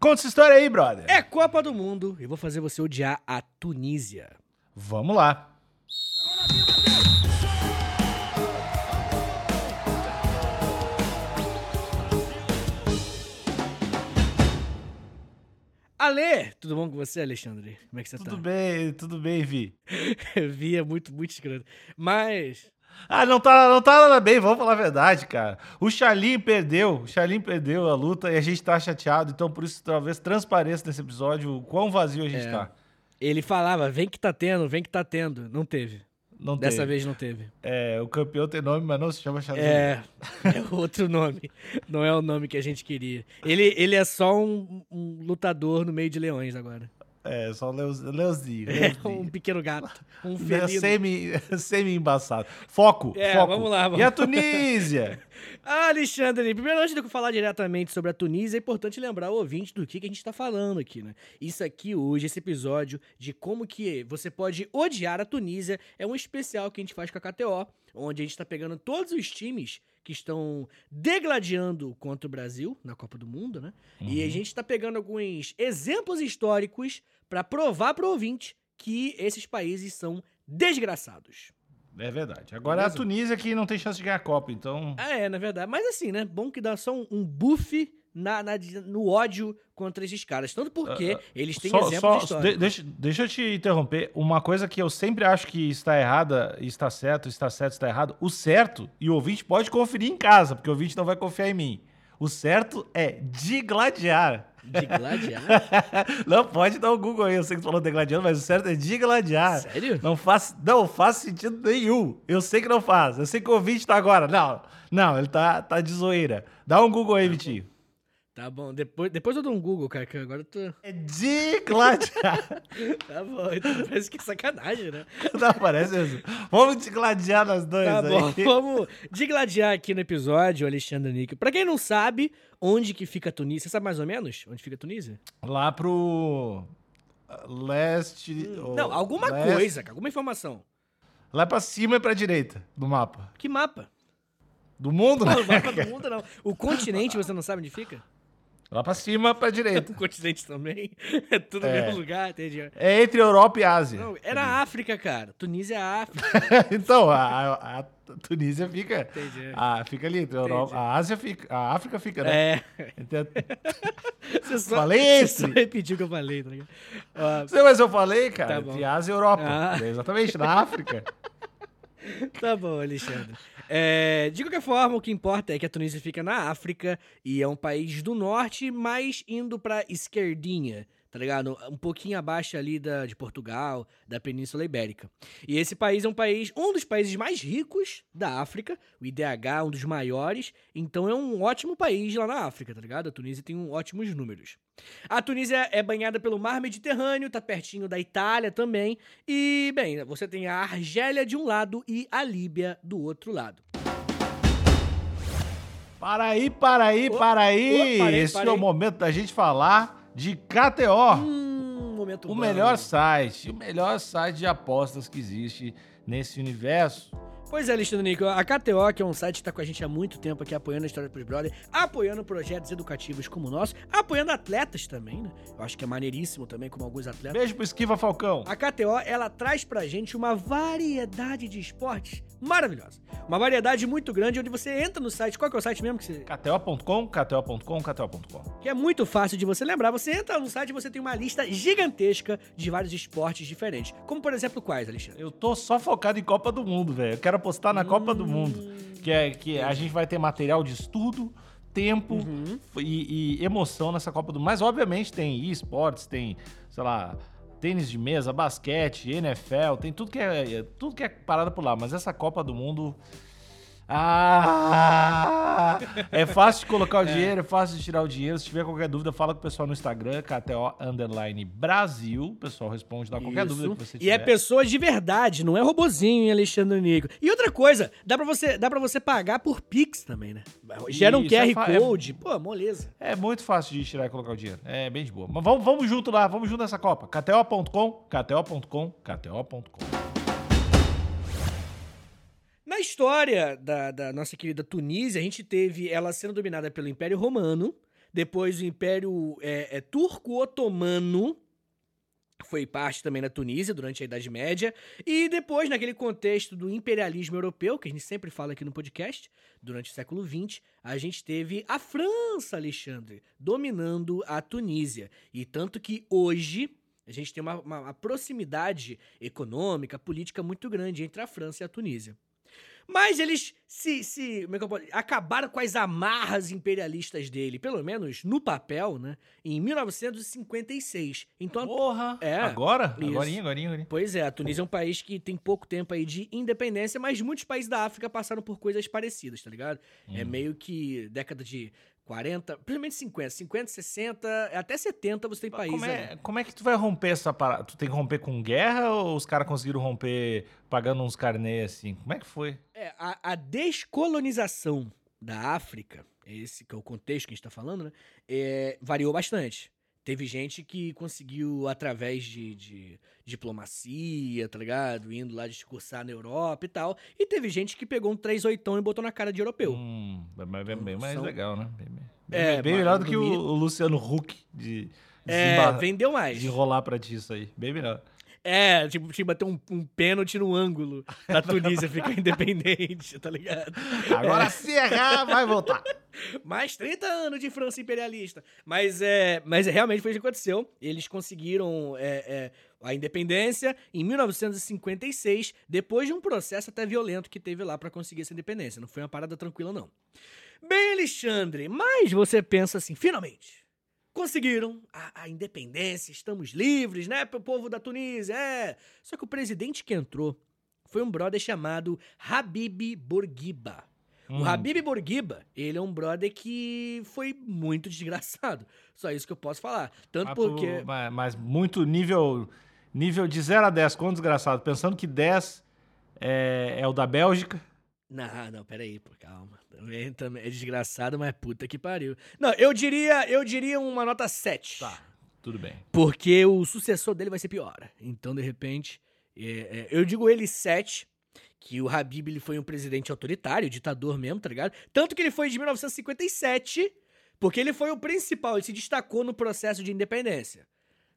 Conta essa história aí, brother. É Copa do Mundo e vou fazer você odiar a Tunísia. Vamos lá. Ale, tudo bom com você, Alexandre? Como é que você Tudo tá? bem, tudo bem, Vi. Vi é muito, muito escroto. Mas, Ah, não tá, não tá nada bem, vamos falar a verdade, cara. O Charlin perdeu, o Charlin perdeu a luta e a gente tá chateado, então por isso talvez transpareça nesse episódio o quão vazio a gente É. tá. ele falava, vem que tá tendo, vem que tá tendo. Não teve. Não Dessa teve. vez não teve. É, o campeão tem nome, mas não se chama Charlin. É, é outro nome. Não é o nome que a gente queria. Ele, ele é só um, um lutador no meio de leões agora. É, só Leozinho. É Leozinho. um pequeno gato. Um É felino. Semi, semi embaçado. Foco, É, foco. vamos lá, vamos E a. Tunísia? Alexandre, primeiro antes de eu falar diretamente sobre a Tunísia, é importante lembrar o ouvinte do que, que a gente tá falando aqui, né? Isso aqui hoje, esse episódio de como que você pode odiar a Tunísia, é um especial que a gente faz com a KTO, onde a gente tá pegando todos os times que estão degladiando contra o Brasil na Copa do Mundo, né? E a gente tá pegando alguns exemplos históricos pra provar pro ouvinte que esses países são desgraçados. É verdade. Agora é a Beleza? Tunísia que não tem chance de ganhar a Copa, então. Ah, é, na verdade. Mas assim, né? Bom que dá só um, um buff na, na- no ódio contra esses caras. Tanto porque ah, eles têm Só- exemplos só- históricos. de- deixa, deixa eu te interromper. Uma coisa que eu sempre acho que está errada, está certo, está certo, está errado. O certo, e o ouvinte pode conferir em casa, porque o ouvinte não vai confiar em mim. O certo é digladiar. De gladiar? não, pode dar o Google aí. Eu sei que você falou degladiando, mas o certo é digladiar. Sério? Não faz, não faz sentido nenhum. Eu sei que não faz. Eu sei que o ouvinte tá agora. Não, não, ele tá, tá de zoeira. Dá um Google aí, Vitinho. Tá bom. Depois, depois eu dou um Google, cara, que agora eu tô. É digladiar. Tá bom, então parece que é sacanagem, né? não, parece mesmo. Vamos digladiar nós dois Tá aí. bom, vamos digladiar aqui no episódio, Alexandre Níquel. Pra quem não sabe onde que fica a Tunísia, você sabe mais ou menos onde fica a Tunísia? Lá pro leste... ou não, alguma leste- coisa, cara, alguma informação. Lá pra cima e pra direita do mapa. Que mapa? Do mundo, né? Não, o mapa do mundo não. O continente você não sabe onde fica? Lá pra cima, pra O direita. continente também. É tudo no É. mesmo lugar, entendi. É entre Europa e Ásia. Não, era a África, cara. Tunísia é a África. então, a, a- a Tunísia fica... Entendi. Ah, fica ali entre a Europa. Entendi. A Ásia fica... A África fica, né? É. Entre a- Você só, Falei você esse. só repetiu o que eu falei, tá ligado? Não, mas eu falei, cara, Tá bom. entre Ásia e Europa. Ah. É exatamente, na África. tá bom, Alexandre. É, de qualquer forma, o que importa é que a Tunísia fica na África e é um país do norte, mas indo pra esquerdinha, tá ligado? Um pouquinho abaixo ali da, de Portugal, da Península Ibérica. E esse país é um país, um dos países mais ricos da África, o IDH, um dos maiores, então é um ótimo país lá na África, tá ligado? A Tunísia tem um, ótimos números. A Tunísia é banhada pelo Mar Mediterrâneo, tá pertinho da Itália também. E, bem, você tem a Argélia de um lado e a Líbia do outro lado. Para aí, para aí, para aí. Esse é o momento da gente falar de KTO. Hum, o bom. melhor site, o melhor site de apostas que existe nesse universo. Pois é, Alexandre Nico, a KTO, que é um site que tá com a gente há muito tempo aqui, apoiando a História pros Brother, apoiando projetos educativos como o nosso, apoiando atletas também, né? Eu acho que é maneiríssimo também, como alguns atletas. Beijo pro Esquiva Falcão. A KTO, ela traz pra gente uma variedade de esportes maravilhosa. Uma variedade muito grande, onde você entra no site, qual que é o site mesmo que você... KTO.com, KTO.com, KTO.com. que é muito fácil de você lembrar. Você entra no site e você tem uma lista gigantesca de vários esportes diferentes. Como, por exemplo, quais, Alexandre? Eu tô só focado em Copa do Mundo, velho. Eu quero apostar na Copa do Mundo. Que é que a gente vai ter material de estudo, tempo Uhum. e, e emoção nessa Copa do Mundo. Mas, obviamente, tem esportes, tem, sei lá, tênis de mesa, basquete, NFL, tem tudo que é, tudo que é parada por lá. Mas essa Copa do Mundo. Ah! É fácil de colocar o dinheiro, é fácil de tirar o dinheiro. Se tiver qualquer dúvida, fala com o pessoal no Instagram, KTO Underline Brasil. O pessoal responde, dá qualquer Isso. dúvida que você E tiver. é pessoas de verdade, não é robozinho, hein, Alexandre Nico. E outra coisa, dá pra você, dá pra você pagar por Pix também, né? Gera um Isso, é QR é- Code. Pô, moleza. É muito fácil de tirar e colocar o dinheiro. É bem de boa. Mas vamos, vamos junto lá, vamos junto nessa Copa. KTO.com, KTO.com, KTO.com. Na história da, da nossa querida Tunísia, a gente teve ela sendo dominada pelo Império Romano, Depois o Império é, é, Turco-Otomano foi parte também da Tunísia durante a Idade Média. E depois, naquele contexto do imperialismo europeu, que a gente sempre fala aqui no podcast, durante o século XX, a gente teve a França, Alexandre, dominando a Tunísia. E tanto que hoje a gente tem uma, uma, uma proximidade econômica, política muito grande entre a França e a Tunísia. Mas eles se, se como é que eu posso, acabaram com as amarras imperialistas dele, pelo menos no papel, né? Em 1956. Então, Porra! É, agora? isso. Agorinha, agorinha, agorinha. Pois é, a Tunísia é um país que tem pouco tempo aí de independência, mas muitos países da África passaram por coisas parecidas, tá ligado? É Hum. meio que década de 40, principalmente 50, 50, 60, até 70 você tem países Como ali. é, como é que tu vai romper essa parada? Tu tem que romper com guerra ou os caras conseguiram romper pagando uns carnê assim? Como é que foi? É, a, a descolonização da África, esse que é o contexto que a gente tá falando, né? é, variou bastante. Teve gente que conseguiu, através de, de diplomacia, tá ligado? Indo lá discursar na Europa e tal. E teve gente que pegou um 3 oitão e botou na cara de europeu. Hum, bem, bem- bem mais São- legal, né? Bem, bem- É, bem- mas melhor do que o, o Luciano Huck de, É, desembarra- vendeu mais. de enrolar pra ti isso aí. Bem melhor. É, tipo, tinha que bater um, um pênalti no ângulo da Tunísia ficar independente, tá ligado? Agora se errar, vai voltar. Mais 30 anos de França imperialista. Mas, é, mas é, realmente foi isso que aconteceu. Eles conseguiram é, é, a independência em 1956, depois de um processo até violento que teve lá pra conseguir essa independência. Não foi uma parada tranquila, não. Bem, Alexandre, mas você pensa assim, finalmente. Conseguiram a, a independência, estamos livres, né, pro povo da Tunísia, é. Só que o presidente que entrou foi um brother chamado Habib Bourguiba. O Hum. Habib Bourguiba, ele é um brother que foi muito desgraçado. Só isso que eu posso falar. Tanto Mas, porque. mas, mas muito nível nível de 0 a 10, quão desgraçado. Pensando que 10 é, é o da Bélgica. Não, não, peraí, pô, calma. Também, também é desgraçado, mas puta que pariu. Não, eu diria, eu diria uma nota 7. Tá, tudo bem. Porque o sucessor dele vai ser pior. Então, de repente, é, é, eu digo ele 7, que o Habib ele foi um presidente autoritário, ditador mesmo, tá ligado? Tanto que ele foi de 1957, porque ele foi o principal, ele se destacou no processo de independência,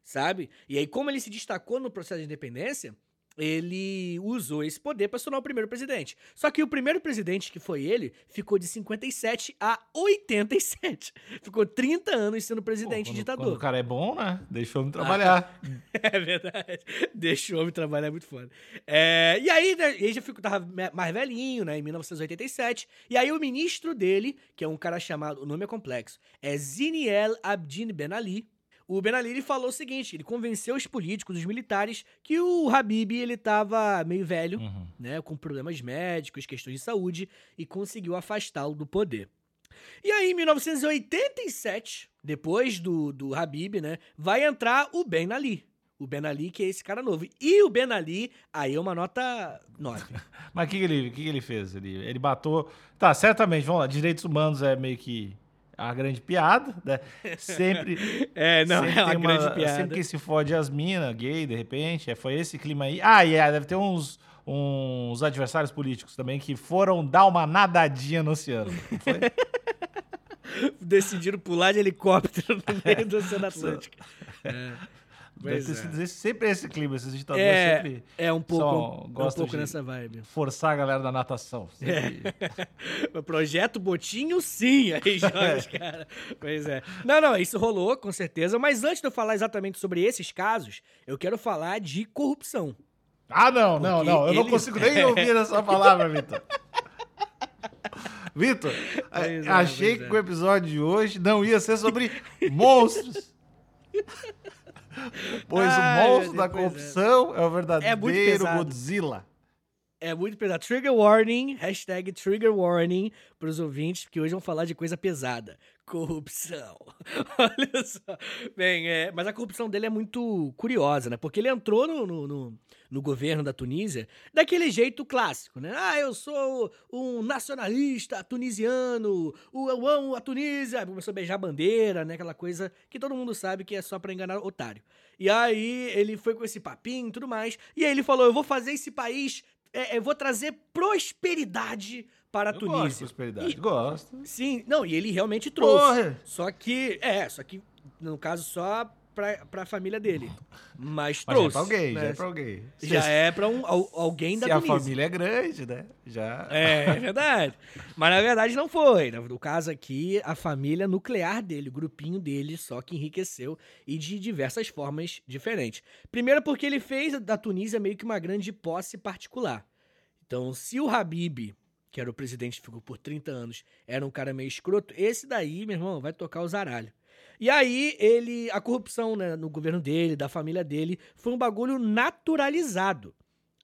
sabe? E aí, como ele se destacou no processo de independência, ele usou esse poder para se tornar o primeiro presidente. Só que o primeiro presidente, que foi ele, ficou de 57 a 87. Ficou 30 anos sendo presidente Pô, quando, ditador. Quando o cara é bom, né? Deixa o homem trabalhar. É verdade. Deixa o homem trabalhar é muito foda. É, e aí, né, ele já ficou, tava mais velhinho, né? Em 1987. E aí, o ministro dele, que é um cara chamado. O nome é complexo. É Ziniel Abdin Ben Ali. O Ben Ali falou o seguinte: ele convenceu os políticos, os militares, que o Habib ele tava meio velho, Uhum. né? Com problemas médicos, questões de saúde, e conseguiu afastá-lo do poder. E aí, em 1987, depois do, do Habib, né? Vai entrar o Ben Ali. O Ben Ali, que é esse cara novo. E o Ben Ali, aí é uma nota 9. Mas o que, que, ele, que, que ele fez? Ele, ele matou. Tá, certamente, vamos lá. Direitos humanos é meio que a grande piada, né? Sempre. É, não, sempre é uma tem grande piada. Sempre que se fode as minas, gay, de repente. é, Foi esse clima aí. Ah, e é, deve ter uns, uns adversários políticos também que foram dar uma nadadinha no oceano. Foi? Decidiram pular de helicóptero no meio do Oceano Atlântico. É, Deve ter é. sido sempre esse clima. Esses ditadores É, sempre é um pouco, só é um pouco nessa vibe. forçar a galera da natação. Sempre- O Projeto Botinho, sim. Aí joga os caras. Pois é. Não, não, isso rolou, com certeza. Mas antes de eu falar exatamente sobre esses casos, eu quero falar de corrupção. Ah, não, não, Porque não. Eu não consigo nem ouvir essa palavra, Vitor. Vitor, é, achei que é. o episódio de hoje não ia ser sobre monstros. Pois Ai, o monstro da pois é. corrupção é, o verdadeiro pesado. Godzilla. É muito pesado. Trigger warning, hashtag trigger warning pros ouvintes, porque hoje vamos falar de coisa pesada. Corrupção. Olha só. Bem, é, mas a corrupção dele é muito curiosa, né? Porque ele entrou no, no, no- no governo da Tunísia daquele jeito clássico, né? Ah, eu sou um nacionalista tunisiano, o- eu amo a Tunísia. Começou a beijar a bandeira, né? Aquela coisa que todo mundo sabe que é só pra enganar otário. E aí ele foi com esse papinho e tudo mais. E aí ele falou: eu vou fazer esse país é, eu vou trazer prosperidade para a Eu gosto de Tunísia. prosperidade. E- Gosto. Sim, não, e ele realmente trouxe. Porra! Só que, é, só que, no caso, só pra, pra família dele. Mas Mas já é trouxe. pra alguém, né? já é pra alguém. Já Se- é pra um, al- alguém da Se a Tunísia. família é grande, né? Já. É, é verdade. Mas na verdade não foi. No caso aqui, a família nuclear dele, o grupinho dele, só que enriqueceu e de diversas formas diferentes. Primeiro porque ele fez da Tunísia meio que uma grande posse particular. Então, se o Habib, que era o presidente ficou por 30 anos, era um cara meio escroto, esse daí, meu irmão, vai tocar os zaralhos. E aí, ele. A corrupção né, no governo dele, da família dele, foi um bagulho naturalizado.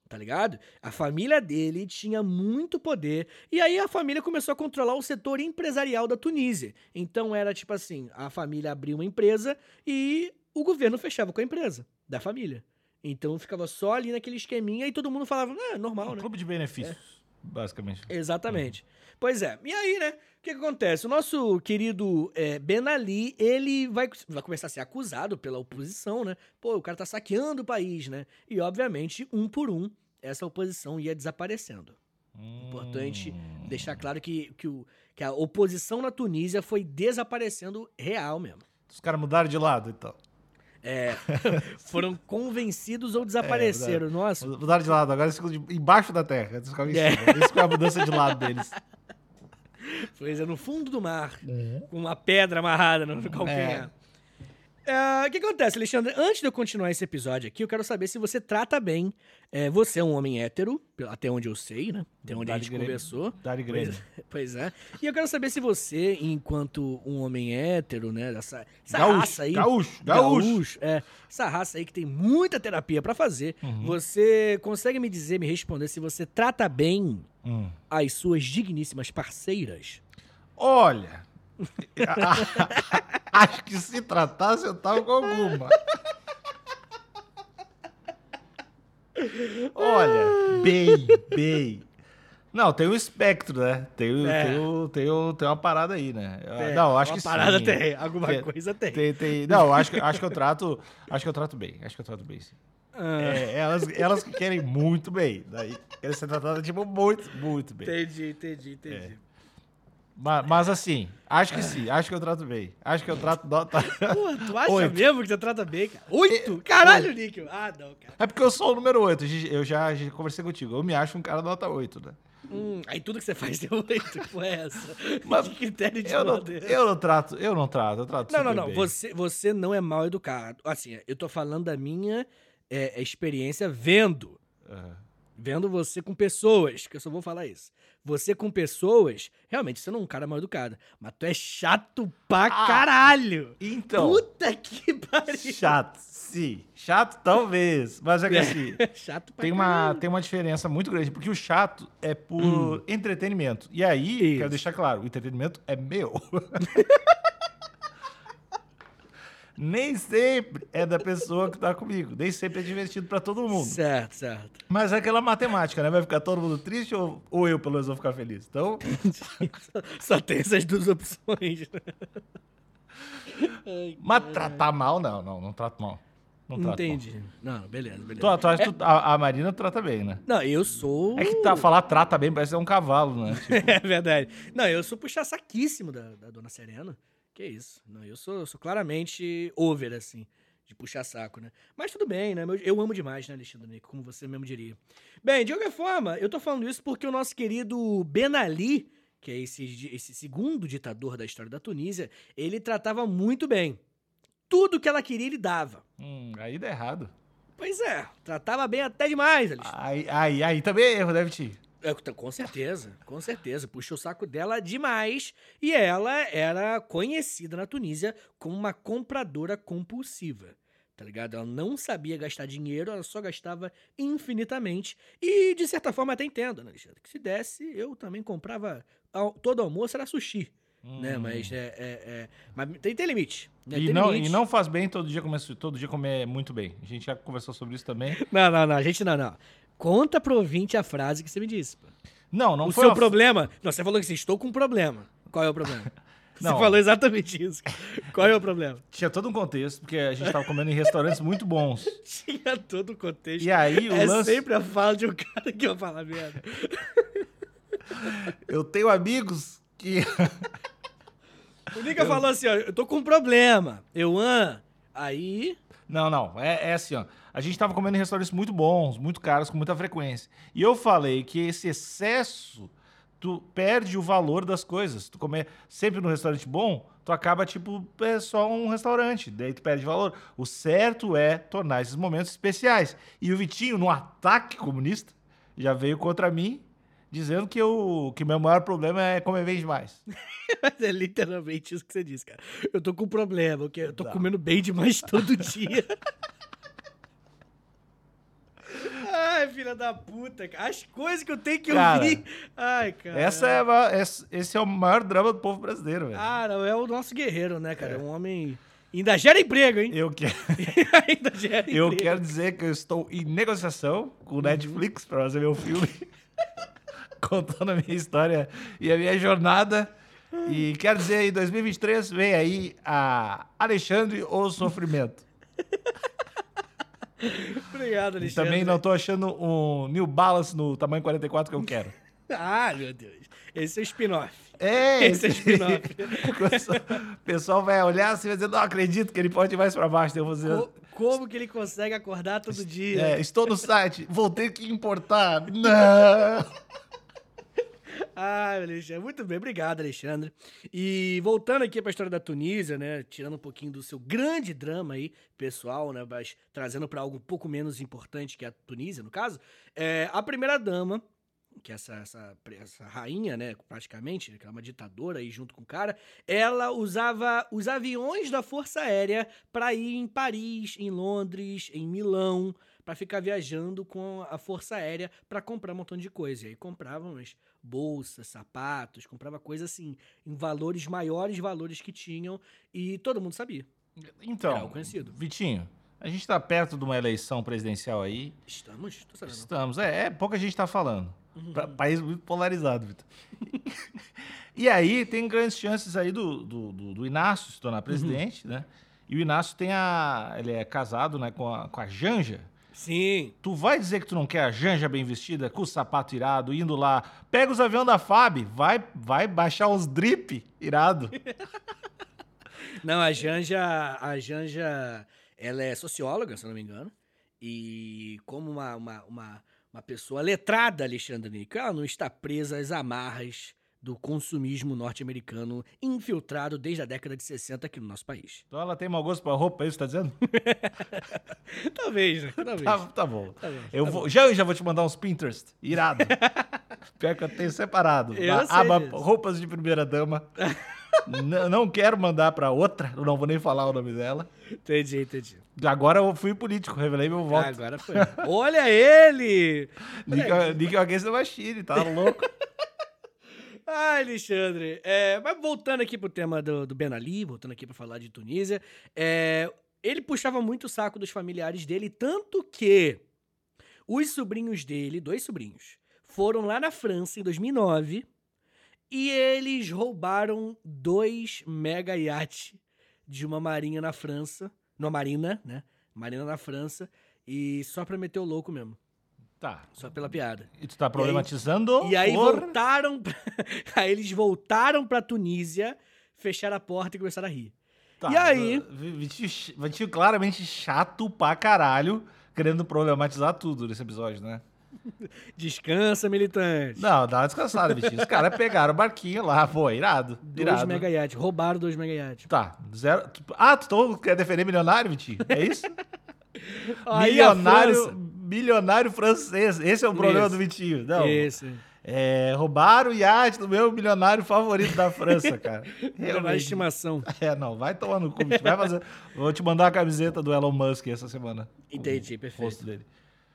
Tá ligado? A família dele tinha muito poder. E aí a família começou a controlar o setor empresarial da Tunísia. Então era tipo assim: a família abria uma empresa e o governo fechava com a empresa da família. Então ficava só ali naquele esqueminha e todo mundo falava, ah, é normal, Um né? clube de benefícios, basicamente. Exatamente. Pois é. E aí, né? O que, que acontece? O nosso querido é, Ben Ali, ele vai, vai começar a ser acusado pela oposição, né? Pô, o cara tá saqueando o país, né? E, obviamente, um por um, essa oposição ia desaparecendo. Importante Hum. deixar claro que, que, o, que a oposição na Tunísia foi desaparecendo real mesmo. Os caras mudaram de lado, então. É, foram convencidos ou desapareceram. Nossa, Mudaram de lado, agora eles ficam embaixo da terra. Eles ficam em É. Isso foi a mudança de lado deles. Pois é, no fundo do mar, com uma pedra amarrada no no calcanhar. É, O que acontece, Alexandre? Antes de eu continuar esse episódio aqui, eu quero saber se você trata bem. é, você é um homem hétero, até onde eu sei, né? Até onde a Dá de gente Grêmio. conversou. Dari Pois, Grêmio. pois é. E eu quero saber se você, enquanto um homem hétero, né? Essa, essa Gaúcho, raça aí. gaúcho, gaúcho. é. Essa raça aí que tem muita terapia pra fazer. Uhum. Você consegue me dizer, me responder se você trata bem Hum. as suas digníssimas parceiras? Olha, acho que se tratasse eu tava com alguma. Olha, bem, bem. Não, tem o espectro, né? Tem, É. tem, o- tem, o- tem uma parada aí, né? É, não, acho uma que parada sim. tem, alguma Tem- coisa tem. Tem, tem- não, acho que, acho que eu trato, acho que eu trato bem, acho que eu trato bem, sim. Ah, É, elas, elas que querem muito bem, daí querem ser tratadas tipo muito, muito bem. Entendi, entendi, entendi. Ma- Mas, assim, acho que sim, acho que eu trato bem. Acho que eu trato nota. Pô, tu acha Oito. mesmo que você trata bem, cara? Oito? Caralho, Níquel. Ah, não, cara. É porque eu sou o número 8, eu já, já conversei contigo. Eu me acho um cara nota 8, né? Hum, aí tudo que você faz tem oito. Que porra é essa? Mas que critério de Eu não, é eu não trato, eu não trato, eu trato Não, não, não. bem. Você, você não é mal educado. Assim, eu tô falando da minha é, experiência vendo. Aham. Vendo você com pessoas, que eu só vou falar isso. Você com pessoas, realmente, você não é um cara mal educado. Mas tu é chato pra Ah, caralho. Então, Puta que pariu. chato, sim. Chato talvez, mas é que assim, chato pra tem uma, caralho. tem uma diferença muito grande, porque o chato é por entretenimento. E aí, Hum. Isso. quero deixar claro, o entretenimento é meu. Nem sempre é da pessoa que tá comigo. Nem sempre é divertido pra todo mundo. Certo, certo. Mas é aquela matemática, né? Vai ficar todo mundo triste ou, ou eu, pelo menos, vou ficar feliz? Então, Só tem essas duas opções. né? Ai, mas tratar mal, não, não, não trato mal. Não Entendi. Não, beleza, beleza. mal. Tu, tu que tu- a, a Marina trata bem, né? Não, eu sou. É que tá, falar trata bem parece ser um cavalo, né? Tipo, É verdade. Não, eu sou puxa-saquíssimo da, da dona Serena. Que isso. Não, eu sou, sou claramente over, assim, de puxar saco, né? Mas tudo bem, né? Eu, eu amo demais, né, Alexandre Nico, como você mesmo diria. Bem, de qualquer forma, eu tô falando isso porque o nosso querido Ben Ali, que é esse, esse segundo ditador da história da Tunísia, ele tratava muito bem. Tudo que ela queria, ele dava. hum, aí dá errado. Pois é, tratava bem até demais, Alexandre. Aí, aí, aí também é erro, deve te. É, t- com certeza, com certeza. Puxou o saco dela demais. E ela era conhecida na Tunísia como uma compradora compulsiva. Tá ligado? Ela não sabia gastar dinheiro, ela só gastava infinitamente. E, de certa forma, até entendo, né, Alexandre? Que se desse, eu também comprava. Todo almoço era sushi. Né? Hum. Mas é. é- é- Mas tem, tem limite. né? E Tem não, limite. e não faz bem todo dia comer, todo dia comer muito bem. A gente já conversou sobre isso também. Não, não, não, a gente não, não. Conta pro ouvinte a frase que você me disse. Pô. Não, não o foi seu uma- problema. Não, você falou que assim, estou com um problema. Qual é o problema? Você Não. falou exatamente isso. Qual é o problema? Tinha todo um contexto, porque a gente tava comendo em restaurantes muito bons. Tinha todo o contexto. E aí o é lance. sempre a fala de um cara que vai falar merda. Eu tenho amigos que. O Nica falou assim, ó, eu tô com um problema. Eu, ah, aí... Não, não. É, é assim, ó. A gente tava comendo em restaurantes muito bons, muito caros, com muita frequência. E eu falei que esse excesso, tu perde o valor das coisas. Tu comer sempre num restaurante bom, tu acaba, tipo, é só um restaurante. Daí tu perde valor. O certo é tornar esses momentos especiais. E o Vitinho, no ataque comunista, já veio contra mim, dizendo que, eu, que meu maior problema é comer bem demais. Mas é literalmente isso que você disse, cara. Eu tô com um problema, porque eu tô Tá. comendo bem demais todo dia. Ai, filha da puta, cara. As coisas que eu tenho que Cara, ouvir. Ai, cara. Essa é, a esse é o maior drama do povo brasileiro, velho. Ah, não, é o nosso guerreiro, né, cara? É um homem. Ainda gera emprego, hein? Eu quero. Ainda gera emprego. Eu quero dizer que eu estou em negociação com o Netflix para fazer meu filme, contando a minha história e a minha jornada. E quero dizer, em 2023 vem aí a Alexandre ou Sofrimento. Obrigado, Alexandre. também não tô achando um New Balance no tamanho 44 que eu quero. Ah, meu Deus. Esse é o spin-off. É, Esse é spin-off. O pessoal- O pessoal vai olhar assim e vai dizer, não acredito que ele pode ir mais para baixo. Eu vou dizer, Co- Como que ele consegue acordar todo dia? é, estou no site, vou ter que importar. Não! Ah, Alexandre, muito bem, obrigado, Alexandre. E voltando aqui para a história da Tunísia, né, tirando um pouquinho do seu grande drama aí, pessoal, né, mas trazendo para algo um pouco menos importante que a Tunísia, no caso, é, a primeira dama, que é essa, essa, essa rainha, né, praticamente, que é uma ditadora aí junto com o cara, ela usava os aviões da Força Aérea para ir em Paris, em Londres, em Milão, para ficar viajando com a Força Aérea para comprar um montão de coisa. E aí compravam umas bolsas, sapatos, comprava coisa assim, em valores maiores valores que tinham e todo mundo sabia. Então. Vitinho, a gente tá perto de uma eleição presidencial aí. Estamos? Tô sabendo. Estamos, é, é pouca gente tá falando. Uhum. Pra- país muito polarizado, Vitor. e aí tem grandes chances aí do, do, do- do Inácio se tornar presidente, Uhum. né? E o Inácio tem a. Ele é casado né, com, a, com a Janja. Sim. Tu vai dizer que tu não quer a Janja bem vestida, com o sapato irado, indo lá, pega os aviões da FAB, vai, vai baixar os drip irado. Não, a Janja, a Janja, ela é socióloga, se não me engano. E como uma, uma, uma, uma pessoa letrada, Alexandre Nico, ela não está presa às amarras do consumismo norte-americano infiltrado desde a década de 60 aqui no nosso país. Então ela tem mau gosto pra roupa, é isso que tá dizendo? Talvez, né? Talvez. Tá, tá bom. Tá bom, Eu tá vou, já, já vou te mandar uns Pinterest. Irado. Pior que eu tenho separado. Eu na aba disso. roupas de primeira dama. N- não quero mandar pra outra, eu não vou nem falar o nome dela. Entendi, entendi. Agora eu fui político, revelei meu voto. Agora foi. Olha ele! Níquel Against Machine, tá louco? Ai, Alexandre. É, mas voltando aqui pro tema do, do Ben Ali, voltando aqui pra falar de Tunísia, é, ele puxava muito o saco dos familiares dele, tanto que os sobrinhos dele, dois sobrinhos, foram lá na França em 2009 e eles roubaram dois mega iates de uma marinha na França, numa marina, né? Marina na França, e só pra meter o louco mesmo, Tá. só pela piada. E tu tá problematizando? E aí por- voltaram. Pra... aí eles voltaram pra Tunísia, fecharam a porta e começaram a rir. Tá, E aí? Vitinho, claramente chato pra caralho, querendo problematizar tudo nesse episódio, né? Descansa, militante. Não, dá uma descansada, Vitinho. Os caras pegaram o barquinho lá, pô, irado. Dois irado. mega iates. Roubaram dois mega iates. Tá, zero. Ah, tu tô- quer defender milionário, Vitinho? É isso? Aí milionário, milionário francês. Esse é o problema Isso. do Vitinho. Não. Esse. É, roubaram o iate do meu milionário favorito da França, cara. Na Realmente. estimação. É, não, vai tomar no cu. Vai fazer. Vou te mandar a camiseta do Elon Musk essa semana. Entendi, O perfeito. rosto dele.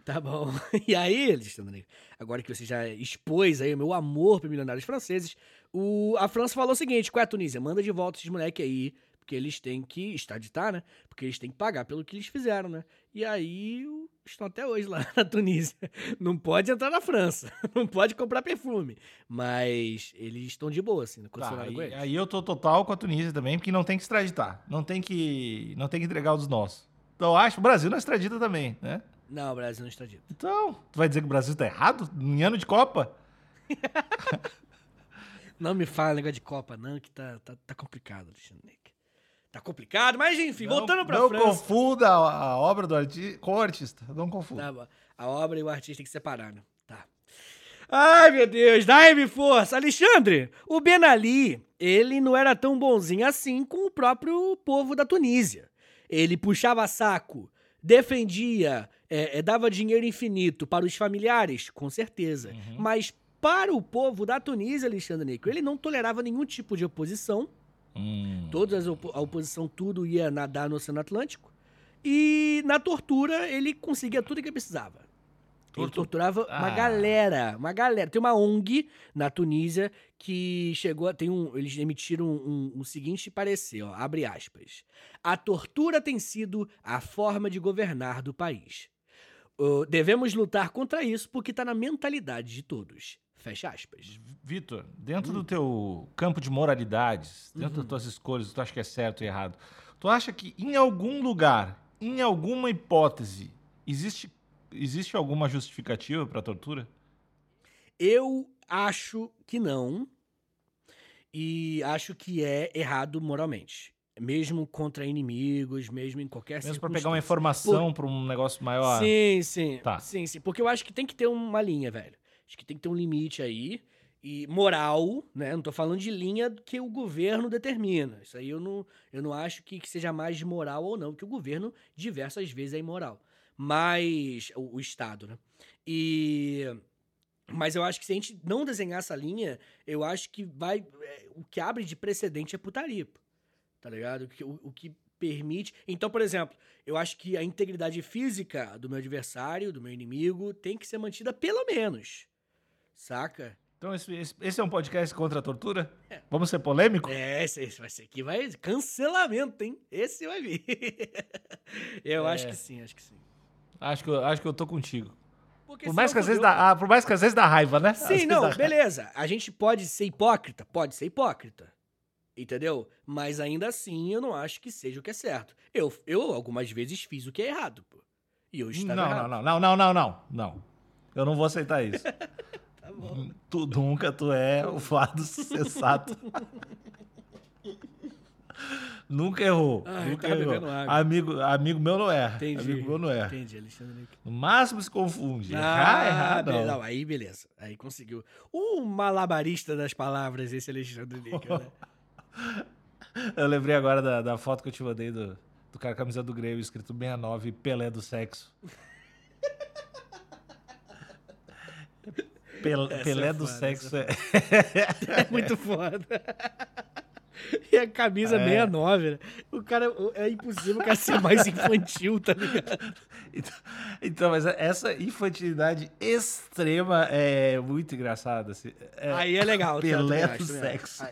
Tá bom. E aí, Alexandre, agora que você já expôs aí o meu amor por milionários franceses, o, a França falou o seguinte: qual é a Tunísia? Manda de volta esses moleque aí, porque eles têm que extraditar, né? Porque eles têm que pagar pelo que eles fizeram, né? E aí o estão até hoje lá na Tunísia. Não pode entrar na França, não pode comprar perfume. Mas eles estão de boa, assim, no Tá, com aí, eles. aí eu tô total com a Tunísia também, porque não tem que extraditar. Não tem que, não tem que entregar os nossos. Então eu acho, o Brasil não extradita também, né? Não, o Brasil não extradita. Então, tu vai dizer que o Brasil tá errado em ano de Copa? Não me fala negócio de Copa, não, que tá, tá, tá complicado, Alexandre. Tá complicado, mas enfim, Não- voltando pra não França. confunda a, obra do artista com o artista. Não confunda. Tá. A obra e o artista tem que separar, né? Tá. Ai, meu Deus, dai-me força. Alexandre, o Ben Ali, ele não era tão bonzinho assim com o próprio povo da Tunísia. Ele puxava saco, defendia, é, é, dava dinheiro infinito para os familiares, com certeza. Uhum. Mas para o povo da Tunísia, Alexandre Nico, ele não tolerava nenhum tipo de oposição. Hum. Todas as opo- a oposição, tudo ia nadar no Oceano Atlântico. E na tortura, ele conseguia tudo que precisava. Ele Tortu- torturava uma Ah. galera, uma galera. Tem uma ONG na Tunísia que chegou a. Tem um, eles emitiram um, um seguinte parecer, ó, abre aspas. A tortura tem sido a forma de governar do país. Ô, devemos lutar contra isso porque está na mentalidade de todos. Fecha aspas. Vitor, dentro do teu campo de moralidades, dentro Uhum. das tuas escolhas, tu acha que é certo e errado, tu acha que em algum lugar, em alguma hipótese, existe, existe alguma justificativa pra tortura? Eu acho que não. E acho que é errado moralmente. Mesmo contra inimigos, mesmo em qualquer Mesmo pra pegar uma informação pra um negócio maior? Sim, sim. Tá. Sim, sim. Porque eu acho que tem que ter uma linha, velho. Acho que tem que ter um limite aí. E moral, né? Não tô falando de linha que o governo determina. Isso aí eu não, eu não acho que, que seja mais moral ou não, porque o governo diversas vezes é imoral. Mas. O, o Estado, né? E. Mas eu acho que se a gente não desenhar essa linha, eu acho que vai. é, o que abre de precedente é putaria. Tá ligado? O, o que permite. Então, por exemplo, eu acho que a integridade física do meu adversário, do meu inimigo, tem que ser mantida pelo menos. Saca? Então esse, esse- esse é um podcast contra a tortura? Vamos ser polêmico? É, esse, esse vai ser aqui, vai. Cancelamento, hein? Esse vai vir. eu É. acho que sim, acho que sim. Acho, que eu, acho que eu tô contigo. Porque Por mais, que às vezes dá, ah, por mais que às vezes dá raiva, né? Sim, não, beleza. A gente pode ser hipócrita? Pode ser hipócrita. Entendeu? Mas ainda assim eu não acho que seja o que é certo. Eu, eu algumas vezes fiz o que é errado, pô. E eu estava Não, errado. não, não, não, não, não, não, não. Eu não vou aceitar isso. Tá bom. Tu nunca tu é o lado sensato. nunca errou. Ah, eu nunca tava errou. Amigo, amigo meu não erra. Entendi. Amigo meu não erra. Entendi, Alexandre. No máximo se confunde. errar, errar, be- não. não, aí beleza. Aí conseguiu. Um malabarista das palavras, esse Alexandre Nick, né? Eu lembrei agora da, da foto que eu te mandei do, do cara com a camisa do Grêmio, escrito 69, Pelé do sexo. Pel- Pelé é do foda, sexo é... É muito foda. E a camisa É. 69, né? O cara. É impossível o cara ser mais infantil, tá ligado? Então, então, mas essa infantilidade extrema é muito engraçada. assim. É, Aí é legal. Pelé do acho. sexo.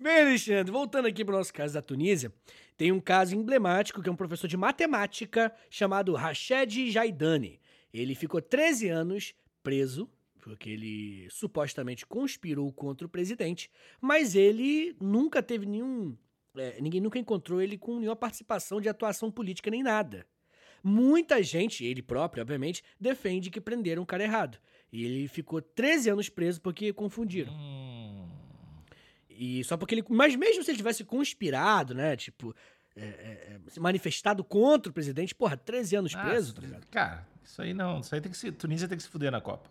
Bem, Alexandre, voltando aqui pro nosso caso da Tunísia, tem um caso emblemático que é um professor de matemática chamado Rached Jaidani. Ele ficou 13 anos preso, porque ele supostamente conspirou contra o presidente, mas ele nunca teve nenhum. é, ninguém nunca encontrou ele com nenhuma participação de atuação política nem nada. Muita gente, ele próprio, obviamente, defende que prenderam o cara errado. E ele ficou 13 anos preso porque confundiram. Hum, E só porque ele. Mas mesmo se ele tivesse conspirado, né? Tipo, é, é, é, se manifestado contra o presidente, porra, 13 anos preso, ah, tá ligado? Cara, isso aí não. Isso aí tem que se. Tunísia tem que se fuder na Copa.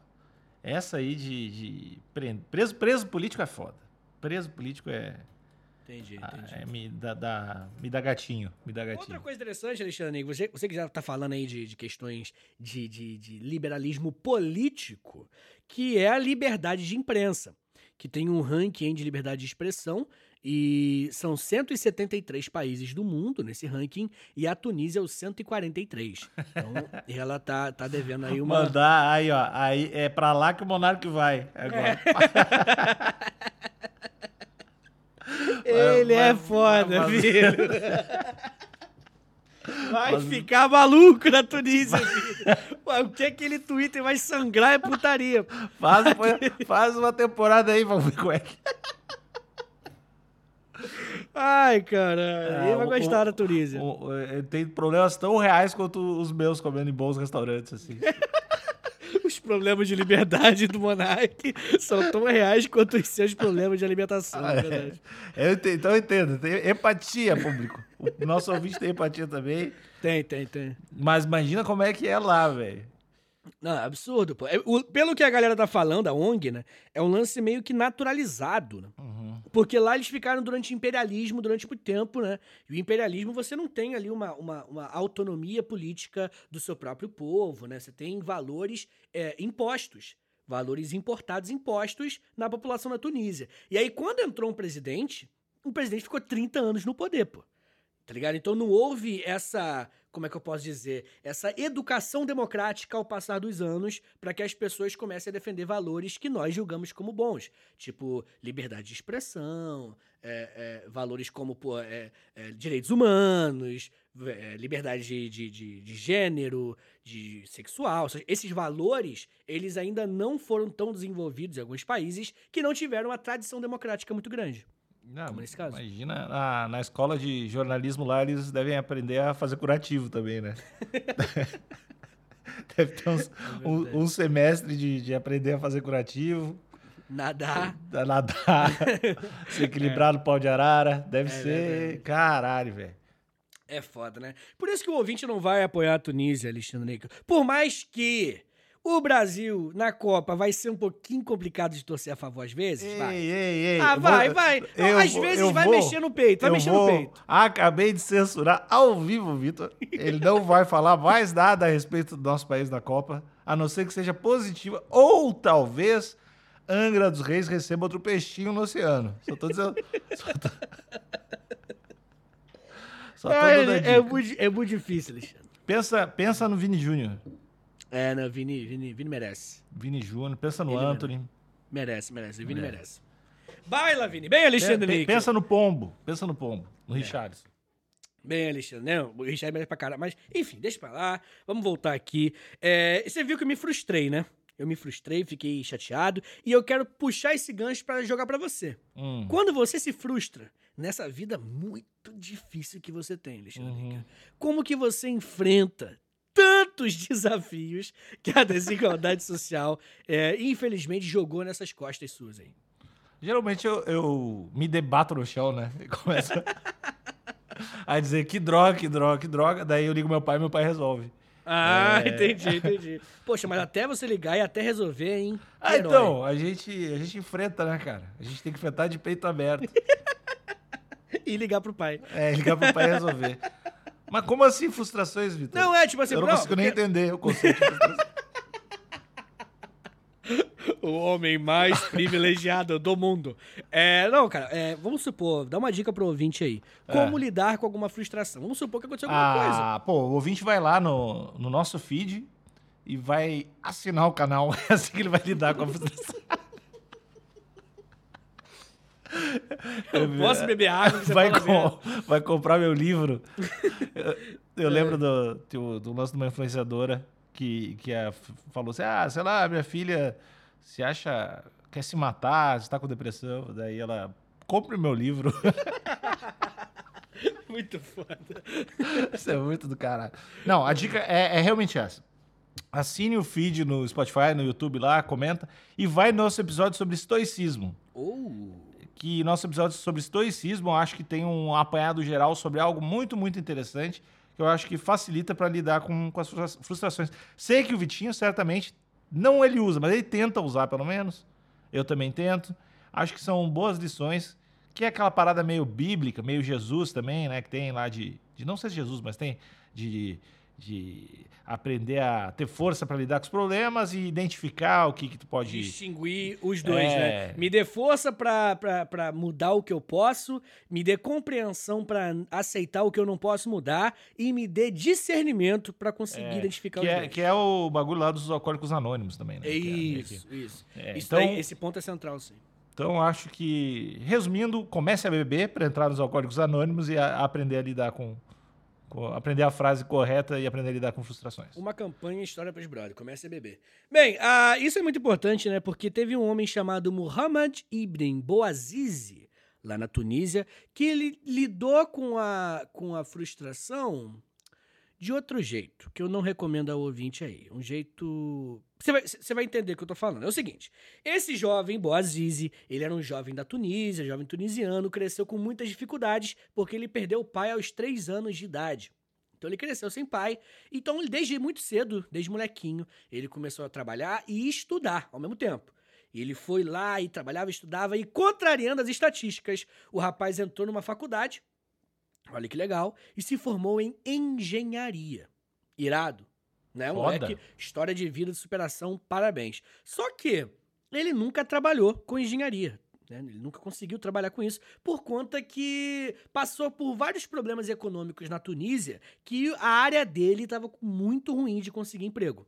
Essa aí de. de pre- preso, preso político é foda. Preso político é. Entendi, ah, entendi. é me, dá, dá- me dá gatinho. Me dá gatinho. Outra coisa interessante, Alexandre, você, você que já tá falando aí de, de questões de, de- de liberalismo político, que é a liberdade de imprensa, que tem um ranking de liberdade de expressão e são 173 países do mundo nesse ranking e a Tunísia é o 143. Então, ela tá, tá devendo aí uma... Mandar, aí, ó. Aí é pra lá que o monarca vai. Agora. Ele é vai- foda, vai- filho. Vai ficar maluco na Tunísia, filho. O que aquele Twitter vai sangrar é putaria. Faz, faz uma temporada aí, vamos ver como é que. Ai, caralho. Ah, Ele vai o- gostar da Tunísia. O- o- tem problemas tão reais quanto os meus comendo em bons restaurantes, assim. Os problemas de liberdade do Monark são tão reais quanto os seus problemas de alimentação, Ah, é é. verdade. Eu ente- então eu entendo, tem empatia, público. O nosso ouvinte tem empatia também. Tem, tem, tem. Mas imagina como é que é lá, velho. Não, é absurdo, pô. É, pelo que a galera tá falando, a ONG, né? É um lance meio que naturalizado, né? Porque lá eles ficaram durante o imperialismo, durante muito tempo, né? E o imperialismo você não tem ali uma, uma, uma autonomia política do seu próprio povo, né? Você tem valores é, impostos. Valores importados, impostos na população da Tunísia. E aí, quando entrou um presidente, o presidente ficou 30 anos no poder, pô. Tá ligado? Então não houve essa, como é que eu posso dizer, essa educação democrática ao passar dos anos para que as pessoas comecem a defender valores que nós julgamos como bons. Tipo, liberdade de expressão, é, é, valores como pô, é, é, direitos humanos, é, liberdade de, de, de, de gênero, de sexual. Seja, Esses valores, eles ainda não foram tão desenvolvidos em alguns países que não tiveram uma tradição democrática muito grande. Não, Como nesse caso. Imagina, na, na escola de jornalismo lá, eles devem aprender a fazer curativo também, né? Deve ter uns- um, verdade. um semestre de, de aprender a fazer curativo, Nadar. nadar, se equilibrar no pau de arara. Deve É ser. Caralho, velho. É foda, né? Por isso que o ouvinte não vai apoiar a Tunísia, Alexandre Níquel. Por mais que o Brasil, na Copa, vai ser um pouquinho complicado de torcer a favor às vezes, Ei, vai. ei, ei. Ah, vai, vou- vai. Eu às vou- vezes eu vai vou- mexer no peito, vai mexer vou- no peito. Acabei de censurar ao vivo Vitor. Ele não vai falar mais nada a respeito do nosso país na Copa, a não ser que seja positiva, ou talvez Angra dos Reis receba outro peixinho no oceano. Só tô dizendo. Só tô, só tô é, é muito, é muito difícil, Alexandre. pensa, pensa no Vini Júnior. É, não, Vini, Vini, Vini merece. Vini Júnior, pensa no Ele Anthony. Merece, merece. Vini É. merece. Baila, Vini. Bem, Alexandre Níquel. pensa no Pombo. Pensa no Pombo. É. No Richarlison. Bem, Alexandre, não, o Richard merece pra caralho, mas enfim, deixa pra lá, vamos voltar aqui. É, você viu que eu me frustrei, né? Eu me frustrei, fiquei chateado, e eu quero puxar esse gancho pra jogar pra você. Hum. Quando você se frustra nessa vida muito difícil que você tem, Alexandre, Uhum. Como que você enfrenta tantos desafios que a desigualdade social, é, infelizmente, jogou nessas costas suas aí? Geralmente eu, eu me debato no chão, né? Começo a dizer que droga, que droga, que droga. Daí eu ligo meu pai e meu pai resolve. Ah, É. entendi, entendi. Poxa, mas até você ligar e até resolver, hein? Ah, Herói. então, a gente, a gente enfrenta, né, cara? A gente tem que enfrentar de peito aberto. E ligar pro pai. É, ligar pro pai e resolver. Mas como assim frustrações, Vitor? Não, é tipo assim, Eu não, não, consigo nem porque- entender o conceito de frustração. O homem mais privilegiado do mundo. É, não, cara, é, vamos supor, dá uma dica pro ouvinte aí. Como É. lidar com alguma frustração? Vamos supor que aconteceu alguma coisa. Ah, pô, o ouvinte vai lá no, no nosso feed e vai assinar o canal. É assim que ele vai lidar com a frustração. Eu posso beber água vai, com- vai comprar meu livro. Eu, eu lembro do, do, do lance de uma influenciadora que, que a- falou assim: ah, sei lá, minha filha se acha. quer se matar, está com depressão. Daí ela. Compre meu livro. Muito foda. Isso é muito do caralho. Não, a dica é, é realmente essa. Assine o feed no Spotify, no YouTube lá, comenta. E vai no nosso episódio sobre estoicismo. Oh. Que nosso episódio sobre estoicismo, eu acho que tem um apanhado geral sobre algo muito, muito interessante, que eu acho que facilita para lidar com, com as frustra- frustrações. Sei que o Vitinho, certamente, não ele usa, mas ele tenta usar, pelo menos. Eu também tento. Acho que são boas lições, que é aquela parada meio bíblica, meio Jesus também, né? Que tem lá de, de não ser Jesus, mas tem de, de aprender a ter força para lidar com os problemas e identificar o que, que tu pode... Distinguir os dois, É. né? Me dê força pra mudar o que eu posso, me dê compreensão pra aceitar o que eu não posso mudar e me dê discernimento pra conseguir É, identificar que os é, dois. que é o bagulho lá dos alcoólicos anônimos também, né? É isso, que- isso. É, Isso então- daí- esse ponto é central, sim. Então, acho que, resumindo, comece a beber para entrar nos alcoólicos anônimos e a- aprender a lidar com, aprender a frase correta e aprender a lidar com frustrações. Uma campanha História para os Brothers. Comece a beber. Bem, uh, isso é muito importante, né? Porque teve um homem chamado Muhammad Ibn Boazizi, lá na Tunísia, que ele lidou com a, com a frustração de outro jeito, que eu não recomendo ao ouvinte aí. Um jeito. Você vai, vai entender o que eu tô falando. É o seguinte: esse jovem, Boazizi, ele era um jovem da Tunísia, jovem tunisiano, cresceu com muitas dificuldades porque ele perdeu o pai aos três anos de idade. Então ele cresceu sem pai. Então, desde muito cedo, desde molequinho, ele começou a trabalhar e estudar ao mesmo tempo. E ele foi lá e trabalhava, estudava, e contrariando as estatísticas, o rapaz entrou numa faculdade Olha que legal. E se formou em engenharia. Irado. Né? Um moleque, história de vida, de superação, parabéns. Só que ele nunca trabalhou com engenharia. Né? Ele nunca conseguiu trabalhar com isso, por conta que passou por vários problemas econômicos na Tunísia, que a área dele estava muito ruim de conseguir emprego.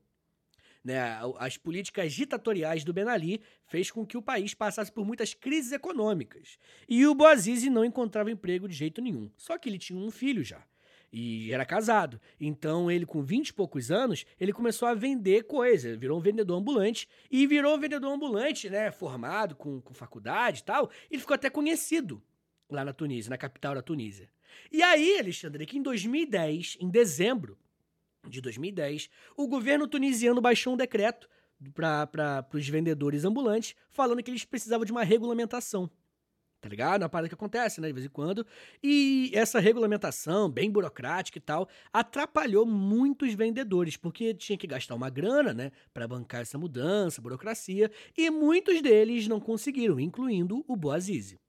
Né, as políticas ditatoriais do Ben Ali fez com que o país passasse por muitas crises econômicas. E o Boazizi não encontrava emprego de jeito nenhum. Só que ele tinha um filho já. E era casado. Então, ele, com 20 e poucos anos, ele começou a vender coisa. Virou um vendedor ambulante. E virou um vendedor ambulante, né? Formado, com, com faculdade e tal. Ele ficou até conhecido lá na Tunísia, na capital da Tunísia. E aí, Alexandre, que em 2010, em dezembro, de 2010, o governo tunisiano baixou um decreto para os vendedores ambulantes, falando que eles precisavam de uma regulamentação. Tá ligado? É uma parada que acontece, né, de vez em quando. E essa regulamentação, bem burocrática e tal, atrapalhou muitos vendedores, porque tinha que gastar uma grana, né, para bancar essa mudança, burocracia, e muitos deles não conseguiram, incluindo o Boazizi.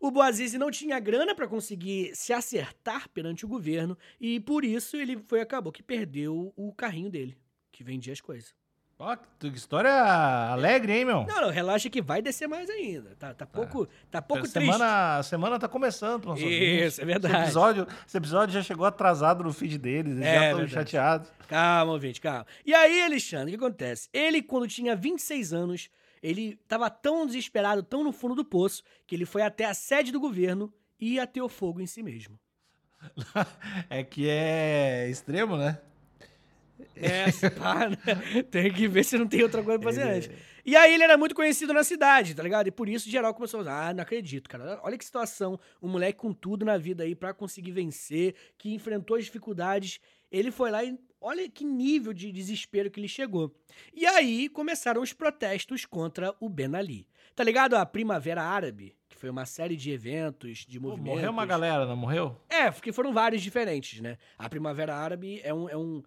O Boazizi não tinha grana para conseguir se acertar perante o governo e por isso ele foi acabou que perdeu o carrinho dele, que vendia as coisas. Ó, que história alegre, hein, meu? Não, não, relaxa que vai descer mais ainda. Tá, tá pouco, tá, tá pouco semana, triste. A semana tá começando pro Isso, é verdade. Esse episódio, esse episódio já chegou atrasado no feed deles, eles é, já estão chateados. Calma, ouvinte, calma. E aí, Alexandre, o que acontece? Ele, quando tinha 26 anos, ele estava tão desesperado, tão no fundo do poço, que ele foi até a sede do governo e o fogo em si mesmo. É que é extremo, né? É, pá, né? Tem que ver se não tem outra coisa pra fazer ele... antes. E aí ele era muito conhecido na cidade, tá ligado? E por isso geral começou a falar, ah, não acredito, cara. Olha que situação, um moleque com tudo na vida aí para conseguir vencer, que enfrentou as dificuldades. Ele foi lá e Olha que nível de desespero que ele chegou. E aí começaram os protestos contra o Ben Ali. Tá ligado? A Primavera Árabe, que foi uma série de eventos, de movimentos. Morreu uma galera, não morreu? É, porque foram vários diferentes, né? A Primavera Árabe é um, é um,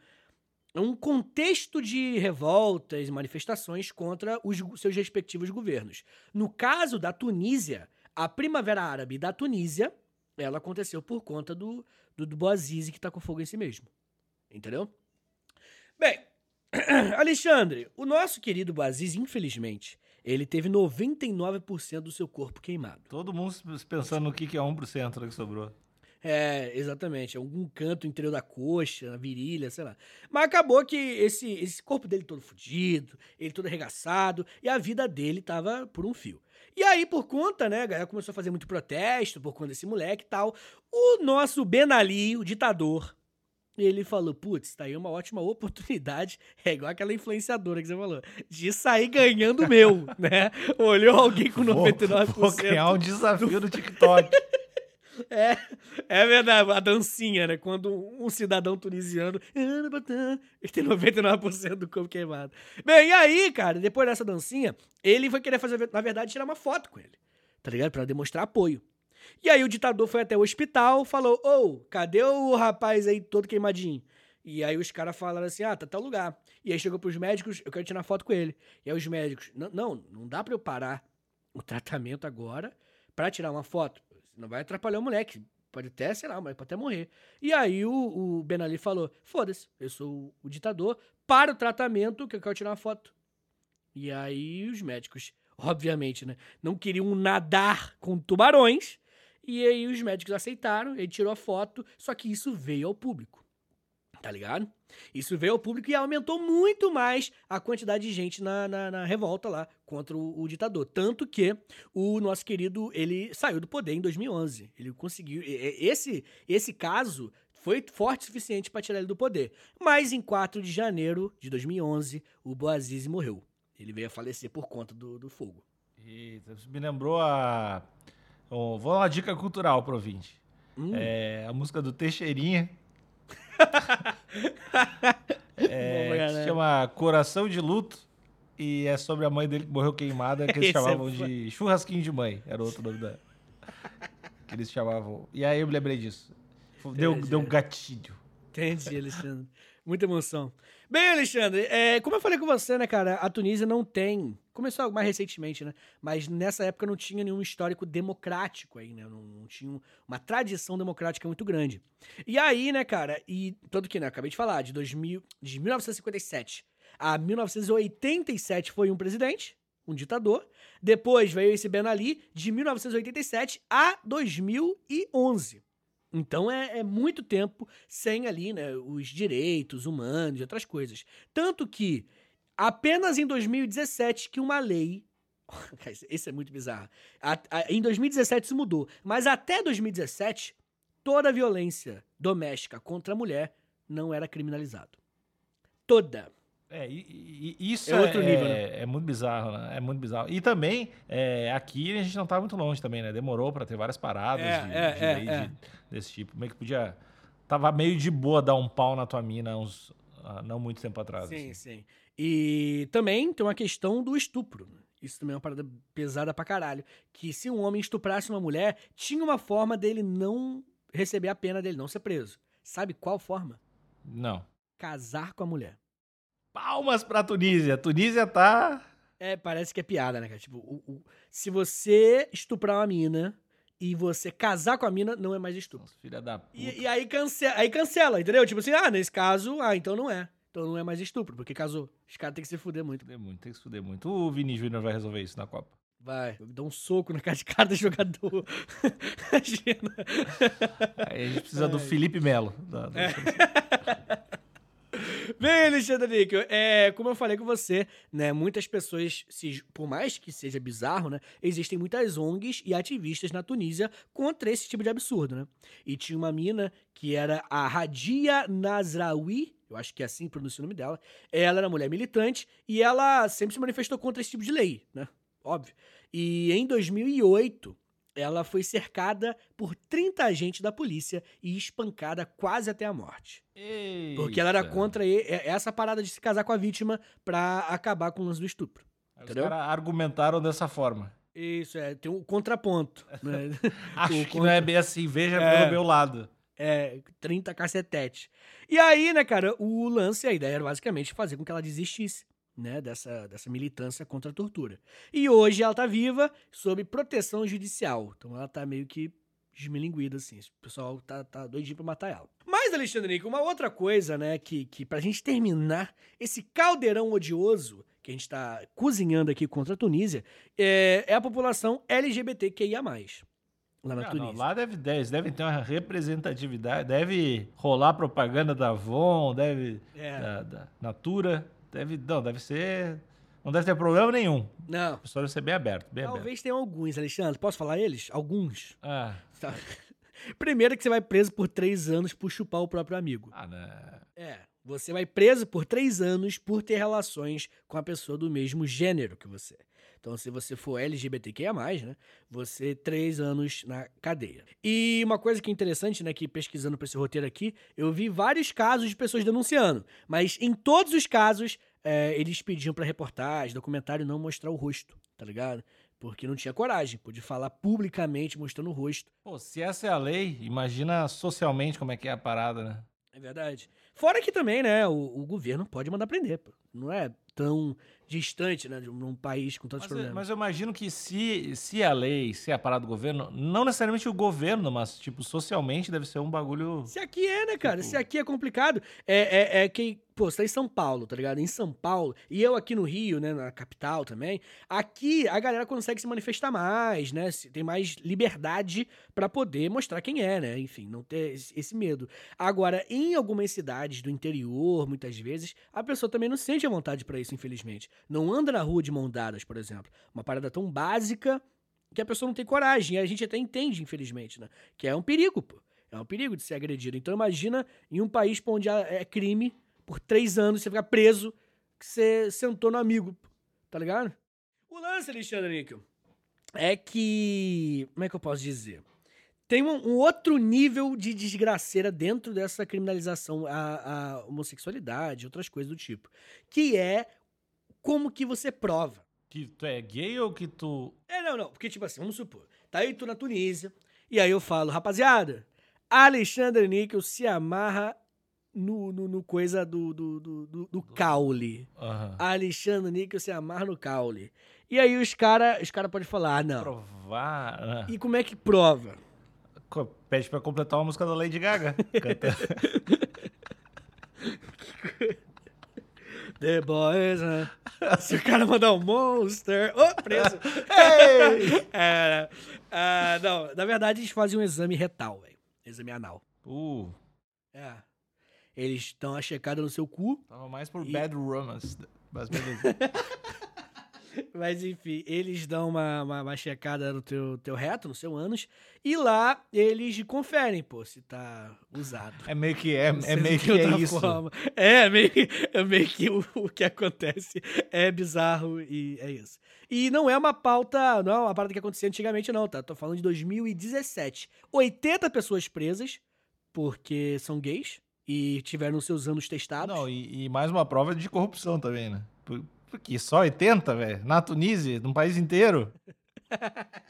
é um contexto de revoltas e manifestações contra os seus respectivos governos. No caso da Tunísia, a Primavera Árabe da Tunísia, ela aconteceu por conta do, do, do Boazizi que tá com fogo em si mesmo. Entendeu? Bem, Alexandre, o nosso querido Baziz, infelizmente, ele teve 99% do seu corpo queimado. Todo mundo pensando no que é 1% que sobrou. É, exatamente. Algum canto interior da coxa, na virilha, sei lá. Mas acabou que esse, esse corpo dele todo fudido, ele todo arregaçado, e a vida dele tava por um fio. E aí, por conta, né, a galera começou a fazer muito protesto por conta desse moleque e tal. O nosso Ben Ali, o ditador, e ele falou: putz, tá aí uma ótima oportunidade. É igual aquela influenciadora que você falou, de sair ganhando meu, né? Olhou alguém com 99%. Vou, vou criar um desafio no TikTok. É, é verdade, a dancinha, né? Quando um cidadão tunisiano tem 99% do corpo queimado. Bem, e aí, cara, depois dessa dancinha, ele foi querer fazer, na verdade, tirar uma foto com ele, tá ligado? Pra demonstrar apoio. E aí o ditador foi até o hospital, falou: Ô, oh, cadê o rapaz aí todo queimadinho? E aí os caras falaram assim: ah, tá tal lugar. E aí chegou pros médicos: eu quero tirar foto com ele. E aí os médicos: não, não, não dá pra eu parar o tratamento agora para tirar uma foto. Não vai atrapalhar o moleque. Pode até, sei lá, mas pode até morrer. E aí o, o Ben Ali falou: foda-se, eu sou o, o ditador, para o tratamento que eu quero tirar uma foto. E aí os médicos, obviamente, né, não queriam nadar com tubarões e aí os médicos aceitaram, ele tirou a foto, só que isso veio ao público. Tá ligado? Isso veio ao público e aumentou muito mais a quantidade de gente na, na, na revolta lá contra o, o, ditador. Tanto que o nosso querido, ele saiu do poder em 2011. Ele conseguiu... Esse, esse caso foi forte o suficiente para tirar ele do poder. Mas em 4 de janeiro de 2011, o Boazizi morreu. Ele veio a falecer por conta do, do fogo. Eita, me lembrou a. Oh, vou dar uma dica cultural pro ouvinte. Hum. É, a música do Teixeirinha. É, que galera. se chama Coração de Luto. E é sobre a mãe dele que morreu queimada, que eles Esse é chamavam fo- de Churrasquinho de Mãe. Era outro nome da. Que eles chamavam. E aí eu me lembrei disso. Deu, Entendi. deu um gatilho. Entendi, Alexandre. Muita emoção. Bem, Alexandre, é, como eu falei com você, né, cara, a Tunísia não tem. Começou mais recentemente, né? Mas nessa época não tinha nenhum histórico democrático aí, né? Não, não tinha um- uma tradição democrática muito grande. E aí, né, cara, e tanto que, né, acabei de falar, de, 2000, de 1957 a 1987 foi um presidente, um ditador. Depois veio esse Ben Ali, de 1987 a 2011. Então é, é muito tempo sem ali, né, os direitos humanos e outras coisas. Tanto que apenas em 2017 que uma lei. Esse- é muito bizarro. A- a- em 2017 isso mudou. Mas até 2017, toda violência doméstica contra a mulher não era criminalizado. Toda. É, e, e- isso É é, outro nível, é, é muito bizarro, né? É muito bizarro. E também, é, aqui a gente não tá muito longe também, né? Demorou pra ter várias paradas É, de, é, de é, lei é. de- desse tipo. Meio que podia. Tava meio de boa dar um pau na tua mina uns. ah, não muito tempo atrás. Sim, assim. sim. E também tem uma questão do estupro. Isso também é uma parada pesada pra caralho. Que se um homem estuprasse uma mulher, tinha uma forma dele não receber a pena dele, não ser preso. Sabe qual forma? Não. Casar com a mulher. Palmas pra Tunísia. Tunísia tá. É, parece que é piada, né, cara? Tipo, o- o- se você estuprar uma mina e você casar com a mina, não é mais estupro. Nossa, filha da puta. E, e aí, cancela, aí cancela, entendeu? Tipo assim, ah, nesse caso, ah, então não é. Então não é mais estupro, porque casou. Os caras têm que se fuder muito. Fuder muito, tem que se fuder muito. O Vini Júnior vai resolver isso na Copa. Vai, dá um soco na cara de cada jogador. Imagina. Aí a gente precisa do Ai. Felipe Melo. da- da- Bem, Alexandre Níquel, é, como eu falei com você, né, muitas pessoas, se- por mais que seja bizarro, né, existem muitas ONGs e ativistas na Tunísia contra esse tipo de absurdo, né? E tinha uma mina que era a Radia Nazraoui, eu acho que é assim que pronuncia o nome dela. Ela era mulher militante e ela sempre se manifestou contra esse tipo de lei, né? Óbvio. E em 2008, ela foi cercada por 30 agentes da polícia e espancada quase até a morte. Porque ela era Eita. contra e- essa parada de se casar com a vítima pra acabar com o lance do estupro. Aí Os entendeu? caras argumentaram dessa forma. Isso, é, tem um contraponto. Né? Acho O que não é bem assim. Veja É. pelo meu lado. É, 30 cacetete. E aí, né, cara, o lance, a ideia era basicamente fazer com que ela desistisse, né, dessa, dessa militância contra a tortura. E hoje ela tá viva, sob proteção judicial. Então ela tá meio que desmilinguida, assim. O pessoal tá, tá doidinho pra matar ela. Mas, Alexandre Nico, uma outra coisa, né, que, que pra gente terminar esse caldeirão odioso que a gente tá cozinhando aqui contra a Tunísia, é, é a população LGBTQIA+. Lá na Ah, não, Tunísia. lá deve, deve, devem ter uma representatividade, deve rolar propaganda da Avon, deve É. da, da Natura, deve, não, deve ser, não deve ter problema nenhum. Não, O pessoal deve ser bem aberto, bem aberto. Talvez tenham alguns, Alexandre. Posso falar eles? Alguns. Ah, Tá. Primeiro que você vai preso por três anos por chupar o próprio amigo. ah, né. É. Você vai preso por três anos por ter relações com a pessoa do mesmo gênero que você. Então, se você for LGBTQIA+, né? Você três anos na cadeia. E uma coisa que é interessante, né? Que pesquisando pra esse roteiro aqui, eu vi vários casos de pessoas denunciando. Mas em todos os casos, é, eles pediam pra reportagem, documentário, não mostrar o rosto, tá ligado? Porque não tinha coragem, podia falar publicamente mostrando o rosto. Pô, se essa é a lei, imagina socialmente como é que é a parada, né? É verdade. Fora que também, né, o, o governo pode mandar prender, pô. Não é tão distante, né, de um, país com tantos Mas, problemas. mas eu imagino que se, se a lei, se a parada do governo, não necessariamente o governo, mas, tipo, socialmente deve ser um bagulho... Se aqui é, né, cara? Tipo- Se aqui é complicado, é, é, é que, pô, você tá em São Paulo, tá ligado? Em São Paulo, e eu aqui no Rio, né, na capital também, aqui a galera consegue se manifestar mais, né? Tem mais liberdade pra poder mostrar quem é, né? Enfim, não ter esse, medo. Agora, em algumas cidades do interior, muitas vezes, a pessoa também não sente a vontade pra isso, infelizmente. Não anda na rua de mão dadas, por exemplo. Uma parada tão básica que a pessoa não tem coragem. E a gente até entende, infelizmente, né? Que é um perigo, pô. É um perigo de ser agredido. Então imagina em um país onde é crime, por três anos, você ficar preso, que você sentou no amigo, tá ligado? O lance, Alexandre Níquel, é que. Como é que eu posso dizer? Tem um, um outro nível de desgraceira dentro dessa criminalização a, a homossexualidade, outras coisas do tipo. Que é como que você prova. Que tu é gay ou que tu. É, não, não. Porque, tipo assim, vamos supor. Tá aí tu na Tunísia. E aí eu falo, rapaziada, Alexandre Níquel se amarra no, no, no coisa do, do, do, do, do caule. Aham. Alexandre Níquel se amarra no caule. E aí os caras os cara podem falar, ah, não. Provar. ah. E como é que prova? Pede pra completar uma música da Lady Gaga. The boys, né? Se o cara mandar um monster. Ô, preso! Ei! É, ah, não, na verdade eles fazem um exame retal, velho. Exame anal. Uh, É. Eles dão uma checada no seu cu, tava mais por E- bad romance. Mas beleza. mas enfim, eles dão uma, uma, uma checada no teu, teu reto, no seu ânus, e lá eles conferem, pô, se tá usado. É meio que é, é meio que é isso. forma. É, meio, é meio que o, o que acontece é bizarro e é isso. E não é uma pauta, não é uma parada que acontecia antigamente, não, tá? Tô falando de 2017. 80 pessoas presas, porque são gays e tiveram seus anos testados. Não, e, e mais uma prova de corrupção também, né? Por- Porque só 80, velho? Na Tunísia, num país inteiro?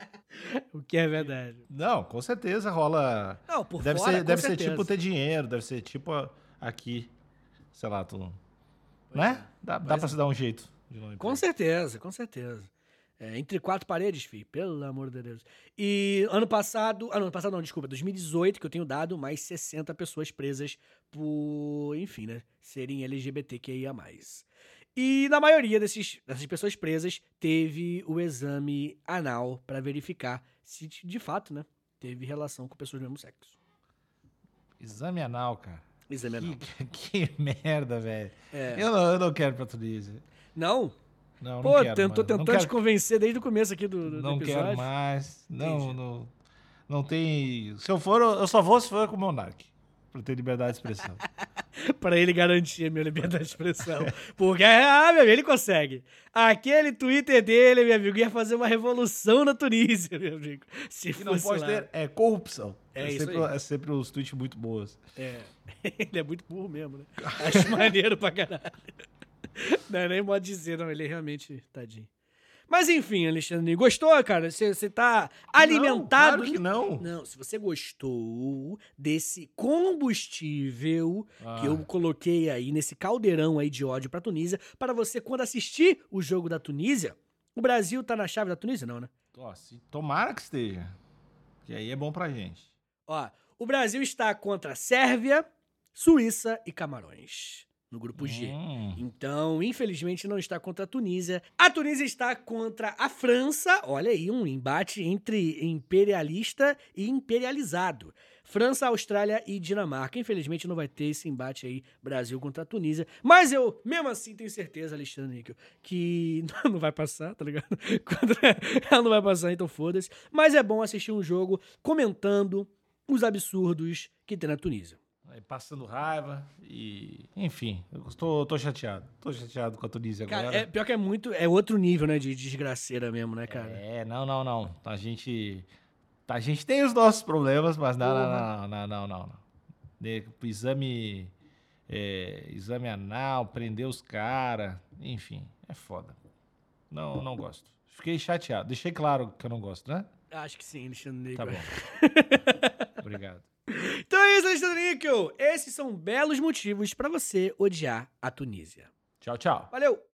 O que é verdade. Não, com certeza rola. Não, por deve fora, ser, deve ser certeza. tipo ter dinheiro, deve ser tipo aqui. Sei lá, tu. Pois né? é. Dá, dá pra se dar um jeito. Com certeza, com certeza. É, entre quatro paredes, filho, pelo amor de Deus. E ano passado, ah, não, ano passado não, desculpa, 2018, que eu tenho dado mais 60 pessoas presas por, enfim, né, serem LGBTQIA+. E na maioria desses, dessas pessoas presas teve o exame anal pra verificar se de fato, né, teve relação com pessoas do mesmo sexo. Exame anal, cara. Exame anal. Que, que merda, velho. É. Eu, não, eu não quero pra Tunísia. Não? Não, Pô, não quero. tô tentando não te quero, convencer desde o começo aqui do, do Não episódio. quero mais. Não, Entendi. não. Não tem. Se eu for, eu só vou se for com o Monark. Pra ter liberdade de expressão. Pra ele garantir a minha liberdade de expressão. Porque, ah, meu amigo, ele consegue. Aquele Twitter dele, meu amigo, ia fazer uma revolução na Tunísia, meu amigo. Se E não fosse pode lá. ter. É corrupção. É É, isso sempre, é sempre os tweets muito boas. É. Ele é muito burro mesmo, né? Acho maneiro pra caralho. Não é nem modo de dizer, não. Ele é realmente tadinho. Mas enfim, Alexandre, gostou, cara? Você você tá alimentado. Não, claro que não. Não, se você gostou desse combustível Ah, que eu coloquei aí nesse caldeirão aí de ódio pra Tunísia, para você quando assistir o jogo da Tunísia, o Brasil tá na chave da Tunísia, não, né? ó, se- tomara que esteja. Que aí é bom pra gente. Ó, o Brasil está contra Sérvia, Suíça e Camarões no grupo G. Hum, Então, infelizmente, não está contra a Tunísia. A Tunísia está contra a França. Olha aí, um embate entre imperialista e imperializado. França, Austrália e Dinamarca. Infelizmente, não vai ter esse embate aí, Brasil contra a Tunísia. Mas eu, mesmo assim, tenho certeza, Alexandre Níquel, que não vai passar, tá ligado? Ela não vai passar, então foda-se. Mas é bom assistir um jogo comentando os absurdos que tem na Tunísia. Passando raiva e. Enfim, eu tô, tô chateado. Tô chateado com a Tunísia Cara, agora. é, pior que é muito. É outro nível, né? De desgraceira mesmo, né, cara? É, não, não, não. A gente. A gente tem os nossos problemas, mas não, não, não, não, não, não. De- exame. é, exame anal, prender os caras. Enfim, é foda. Não, não gosto. Fiquei chateado. Deixei claro que eu não gosto, né? Acho que sim, Alexandre Tá bom. Obrigado. Então é isso, Alexandre Níquel. Esses são belos motivos pra você odiar a Tunísia. Tchau, tchau. Valeu!